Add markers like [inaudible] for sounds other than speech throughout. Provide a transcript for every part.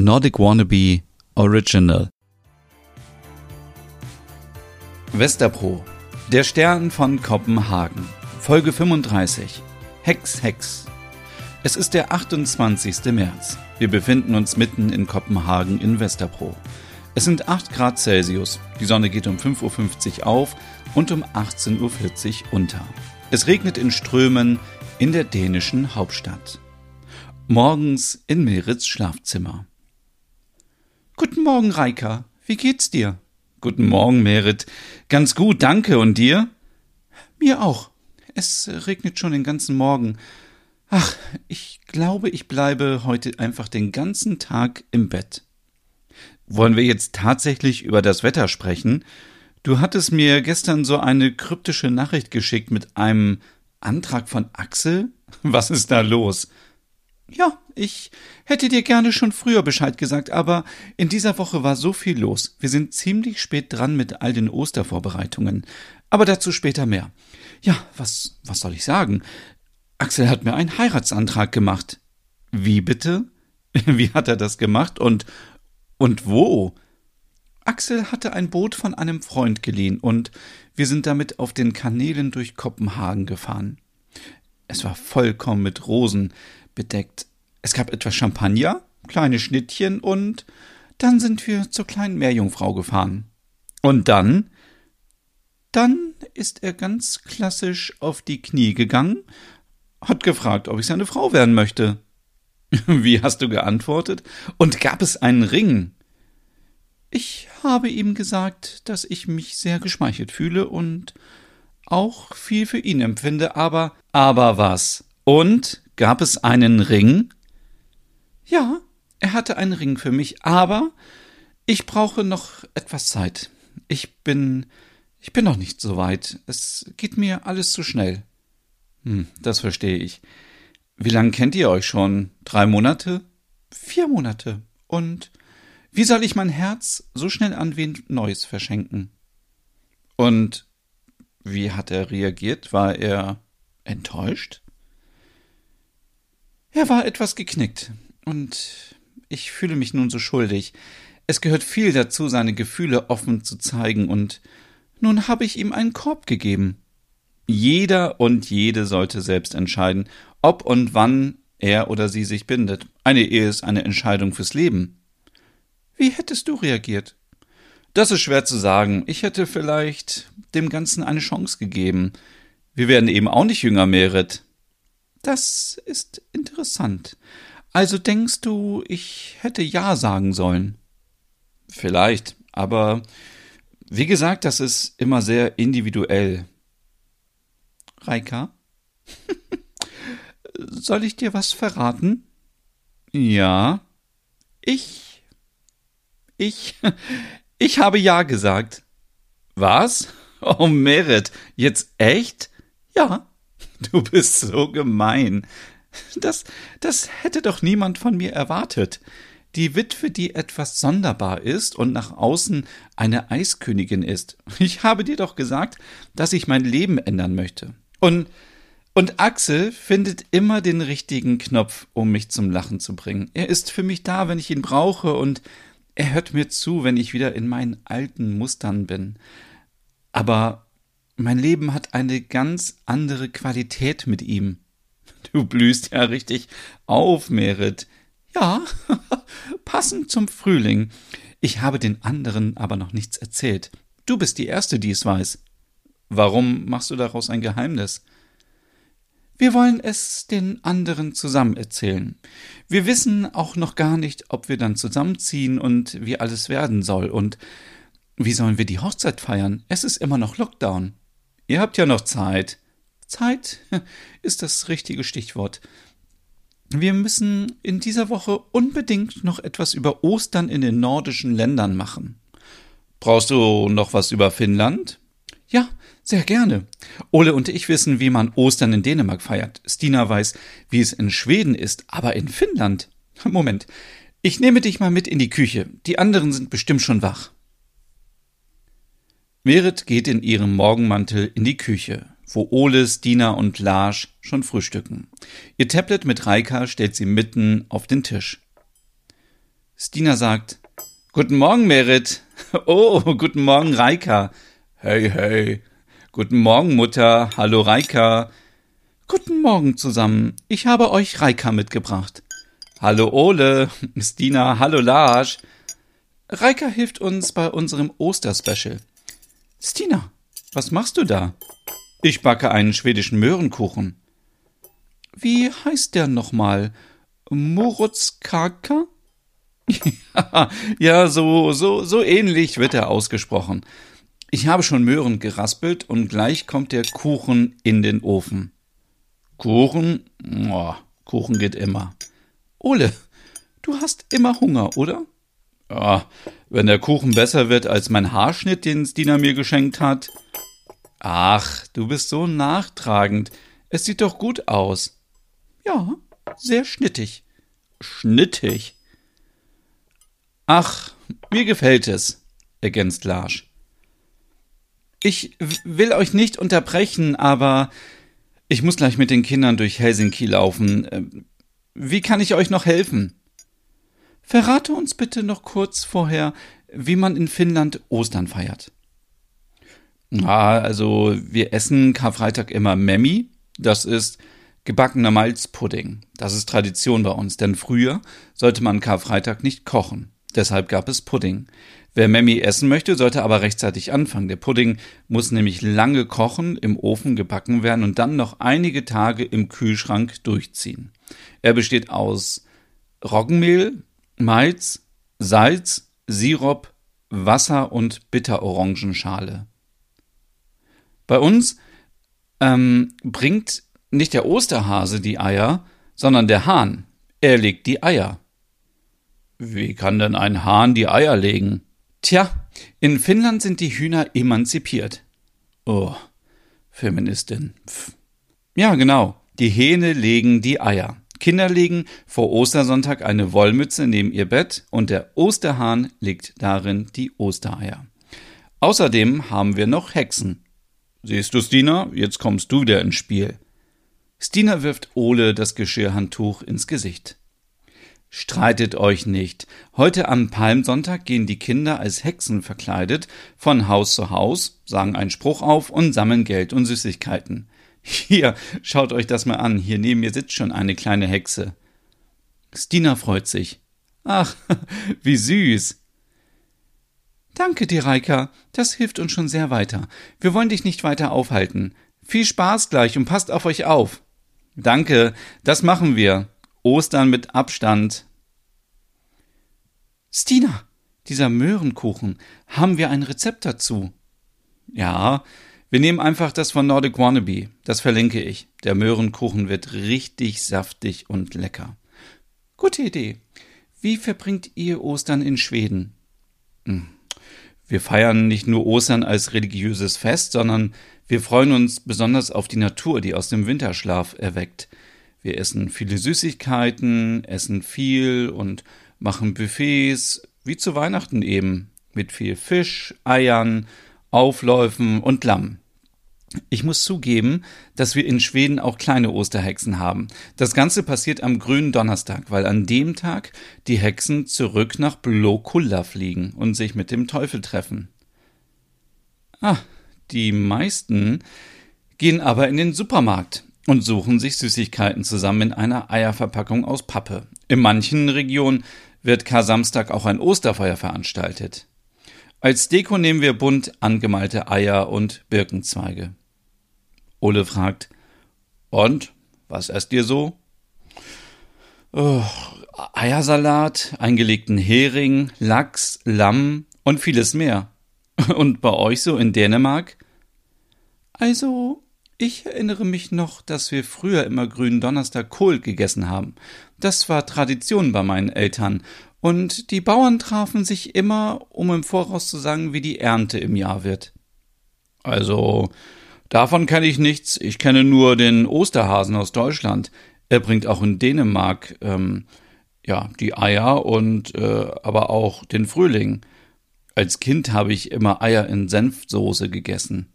Nordic Wannabe Original. Westerpro. Der Stern von Kopenhagen. Folge 35. Hex, Hex. Es ist der 28. März. Wir befinden uns mitten in Kopenhagen in Westerpro. Es sind 8 Grad Celsius. Die Sonne geht um 5.50 Uhr auf und um 18.40 Uhr unter. Es regnet in Strömen in der dänischen Hauptstadt. Morgens in Merits Schlafzimmer. Guten Morgen, Reika. Wie geht's dir? Guten Morgen, Merit. Ganz gut, danke. Und dir? Mir auch. Es regnet schon den ganzen Morgen. Ach, ich glaube, ich bleibe heute einfach den ganzen Tag im Bett. Wollen wir jetzt tatsächlich über das Wetter sprechen? Du hattest mir gestern so eine kryptische Nachricht geschickt mit einem Antrag von Axel? Was ist da los? Ja, ich hätte dir gerne schon früher Bescheid gesagt, aber in dieser Woche war so viel los. Wir sind ziemlich spät dran mit all den Ostervorbereitungen. Aber dazu später mehr. Ja, was, was soll ich sagen? Axel hat mir einen Heiratsantrag gemacht. Wie bitte? [laughs] Wie hat er das gemacht und, und wo? Axel hatte ein Boot von einem Freund geliehen und wir sind damit auf den Kanälen durch Kopenhagen gefahren. Es war vollkommen mit Rosen bedeckt. Es gab etwas Champagner, kleine Schnittchen und dann sind wir zur kleinen Meerjungfrau gefahren. Und dann? Dann ist er ganz klassisch auf die Knie gegangen, hat gefragt, ob ich seine Frau werden möchte. [laughs] Wie hast du geantwortet? Und gab es einen Ring? Ich habe ihm gesagt, dass ich mich sehr geschmeichelt fühle und auch viel für ihn empfinde, aber. Aber was? Und gab es einen Ring? Ja, er hatte einen Ring für mich, aber ich brauche noch etwas Zeit. Ich bin. Ich bin noch nicht so weit. Es geht mir alles zu schnell. Hm, das verstehe ich. Wie lange kennt ihr euch schon? Drei Monate? Vier Monate. Und wie soll ich mein Herz so schnell an wen Neues verschenken? Und wie hat er reagiert? War er enttäuscht? Er war etwas geknickt, und ich fühle mich nun so schuldig. Es gehört viel dazu, seine Gefühle offen zu zeigen, und nun habe ich ihm einen Korb gegeben. Jeder und jede sollte selbst entscheiden, ob und wann er oder sie sich bindet. Eine Ehe ist eine Entscheidung fürs Leben. Wie hättest du reagiert? Das ist schwer zu sagen. Ich hätte vielleicht dem Ganzen eine Chance gegeben. Wir werden eben auch nicht jünger, Merit. Das ist interessant. Also denkst du, ich hätte Ja sagen sollen? Vielleicht, aber wie gesagt, das ist immer sehr individuell. Reika? [laughs] Soll ich dir was verraten? Ja. Ich. Ich. [laughs] Ich habe Ja gesagt. Was? [laughs] Oh, Merit, jetzt echt? Ja. Du bist so gemein. Das, das hätte doch niemand von mir erwartet. Die Witwe, die etwas sonderbar ist und nach außen eine Eiskönigin ist. Ich habe dir doch gesagt, dass ich mein Leben ändern möchte. Und, und Axel findet immer den richtigen Knopf, um mich zum Lachen zu bringen. Er ist für mich da, wenn ich ihn brauche, und er hört mir zu, wenn ich wieder in meinen alten Mustern bin. Aber mein Leben hat eine ganz andere Qualität mit ihm. Du blühst ja richtig auf, Merit. Ja, [laughs] passend zum Frühling. Ich habe den anderen aber noch nichts erzählt. Du bist die Erste, die es weiß. Warum machst du daraus ein Geheimnis? Wir wollen es den anderen zusammen erzählen. Wir wissen auch noch gar nicht, ob wir dann zusammenziehen und wie alles werden soll. Und wie sollen wir die Hochzeit feiern? Es ist immer noch Lockdown. Ihr habt ja noch Zeit. Zeit [laughs] ist das richtige Stichwort. Wir müssen in dieser Woche unbedingt noch etwas über Ostern in den nordischen Ländern machen. Brauchst du noch was über Finnland? Ja, sehr gerne. Ole und ich wissen, wie man Ostern in Dänemark feiert. Stina weiß, wie es in Schweden ist, aber in Finnland. [laughs] Moment. Ich nehme dich mal mit in die Küche. Die anderen sind bestimmt schon wach. Merit geht in ihrem Morgenmantel in die Küche wo Oles, Dina und Lars schon frühstücken. Ihr Tablet mit Reika stellt sie mitten auf den Tisch. Stina sagt, Guten Morgen, Merit. [laughs] Oh, guten Morgen, Reika. Hey, hey. Guten Morgen, Mutter. Hallo, Reika. Guten Morgen zusammen. Ich habe euch Reika mitgebracht. Hallo, Ole. [laughs] Stina. Hallo, Lars. Reika hilft uns bei unserem Osterspecial. Stina, was machst du da? Ich backe einen schwedischen Möhrenkuchen. Wie heißt der nochmal? Morotskaka? [laughs] ja, so, so, so ähnlich wird er ausgesprochen. Ich habe schon Möhren geraspelt und gleich kommt der Kuchen in den Ofen. Kuchen? Oh, Kuchen geht immer. Ole, du hast immer Hunger, oder? Ja, wenn der Kuchen besser wird als mein Haarschnitt, den Stina mir geschenkt hat. Ach, du bist so nachtragend. Es sieht doch gut aus. Ja, sehr schnittig. Schnittig? Ach, mir gefällt es, ergänzt Larsch. Ich will euch nicht unterbrechen, aber ich muss gleich mit den Kindern durch Helsinki laufen. Ähm, wie kann ich euch noch helfen? Verrate uns bitte noch kurz vorher, wie man in Finnland Ostern feiert. Ah, also wir essen Karfreitag immer Memmi. Das ist gebackener Malzpudding. Das ist Tradition bei uns, denn früher sollte man Karfreitag nicht kochen. Deshalb gab es Pudding. Wer Memmi essen möchte, sollte aber rechtzeitig anfangen. Der Pudding muss nämlich lange kochen, im Ofen gebacken werden und dann noch einige Tage im Kühlschrank durchziehen. Er besteht aus Roggenmehl, Malz, Salz, Sirup, Wasser und Bitterorangenschale. Bei uns ähm, bringt nicht der Osterhase die Eier, sondern der Hahn. Er legt die Eier. Wie kann denn ein Hahn die Eier legen? Tja, in Finnland sind die Hühner emanzipiert. Oh, Feministin. Pff. Ja, genau. Die Hähne legen die Eier. Kinder legen vor Ostersonntag eine Wollmütze neben ihr Bett und der Osterhahn legt darin die Ostereier. Außerdem haben wir noch Hexen. Siehst du, Stina, jetzt kommst du wieder ins Spiel. Stina wirft Ole das Geschirrhandtuch ins Gesicht. Streitet euch nicht. Heute am Palmsonntag gehen die Kinder als Hexen verkleidet von Haus zu Haus, sagen einen Spruch auf und sammeln Geld und Süßigkeiten. Hier, schaut euch das mal an. Hier neben mir sitzt schon eine kleine Hexe. Stina freut sich. Ach, [laughs] wie süß. Danke dir, Reika. Das hilft uns schon sehr weiter. Wir wollen dich nicht weiter aufhalten. Viel Spaß gleich und passt auf euch auf. Danke, das machen wir. Ostern mit Abstand. Stina, dieser Möhrenkuchen, haben wir ein Rezept dazu? Ja, wir nehmen einfach das von Nordic Wannabe. Das verlinke ich. Der Möhrenkuchen wird richtig saftig und lecker. Gute Idee. Wie verbringt ihr Ostern in Schweden? Hm. Wir feiern nicht nur Ostern als religiöses Fest, sondern wir freuen uns besonders auf die Natur, die aus dem Winterschlaf erweckt. Wir essen viele Süßigkeiten, essen viel und machen Buffets, wie zu Weihnachten eben, mit viel Fisch, Eiern, Aufläufen und Lamm. Ich muss zugeben, dass wir in Schweden auch kleine Osterhexen haben. Das Ganze passiert am grünen Donnerstag, weil an dem Tag die Hexen zurück nach Blokulla fliegen und sich mit dem Teufel treffen. Ah, die meisten gehen aber in den Supermarkt und suchen sich Süßigkeiten zusammen in einer Eierverpackung aus Pappe. In manchen Regionen wird Kar-Samstag auch ein Osterfeuer veranstaltet. Als Deko nehmen wir bunt angemalte Eier und Birkenzweige. Ole fragt, und, was esst ihr so? Oh, Eiersalat, eingelegten Hering, Lachs, Lamm und vieles mehr. [laughs] Und bei euch so in Dänemark? Also, ich erinnere mich noch, dass wir früher immer grünen Donnerstag Kohl gegessen haben. Das war Tradition bei meinen Eltern und die Bauern trafen sich immer, um im Voraus zu sagen, wie die Ernte im Jahr wird. Also, davon kenne ich nichts. Ich kenne nur den Osterhasen aus Deutschland. Er bringt auch in Dänemark ähm, ja die Eier und äh, aber auch den Frühling. Als Kind habe ich immer Eier in Senfsoße gegessen.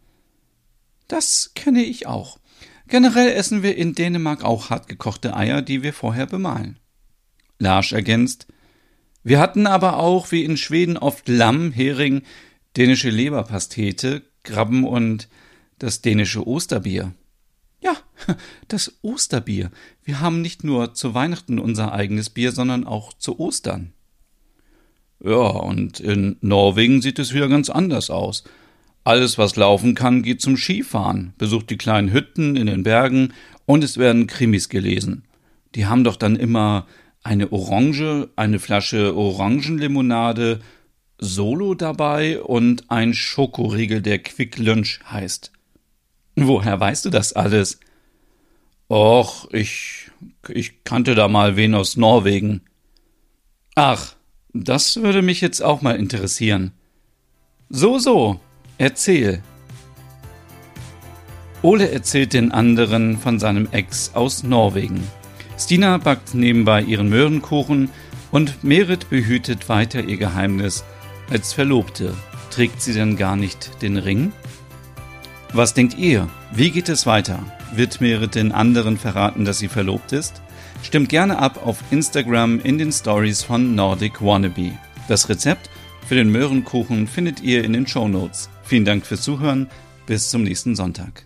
Das kenne ich auch. Generell essen wir in Dänemark auch hartgekochte Eier, die wir vorher bemalen. Lars ergänzt, Wir hatten aber auch, wie in Schweden, oft Lamm, Hering, dänische Leberpastete, Krabben und das dänische Osterbier. Ja, [laughs] das Osterbier. Wir haben nicht nur zu Weihnachten unser eigenes Bier, sondern auch zu Ostern. Ja, und in Norwegen sieht es wieder ganz anders aus. Alles, was laufen kann, geht zum Skifahren, besucht die kleinen Hütten in den Bergen und es werden Krimis gelesen. Die haben doch dann immer eine Orange, eine Flasche Orangenlimonade, Solo dabei und ein Schokoriegel, der Quick Lunch heißt. Woher weißt du das alles? Och, ich, ich kannte da mal wen aus Norwegen. Ach, das würde mich jetzt auch mal interessieren. So, so, erzähl. Ole erzählt den anderen von seinem Ex aus Norwegen. Stina backt nebenbei ihren Möhrenkuchen und Merit behütet weiter ihr Geheimnis als Verlobte. Trägt sie denn gar nicht den Ring? Was denkt ihr? Wie geht es weiter? Wird Merit den anderen verraten, dass sie verlobt ist? Stimmt gerne ab auf Instagram in den Stories von Nordic Wannabe. Das Rezept für den Möhrenkuchen findet ihr in den Show Notes. Vielen Dank fürs Zuhören. Bis zum nächsten Sonntag.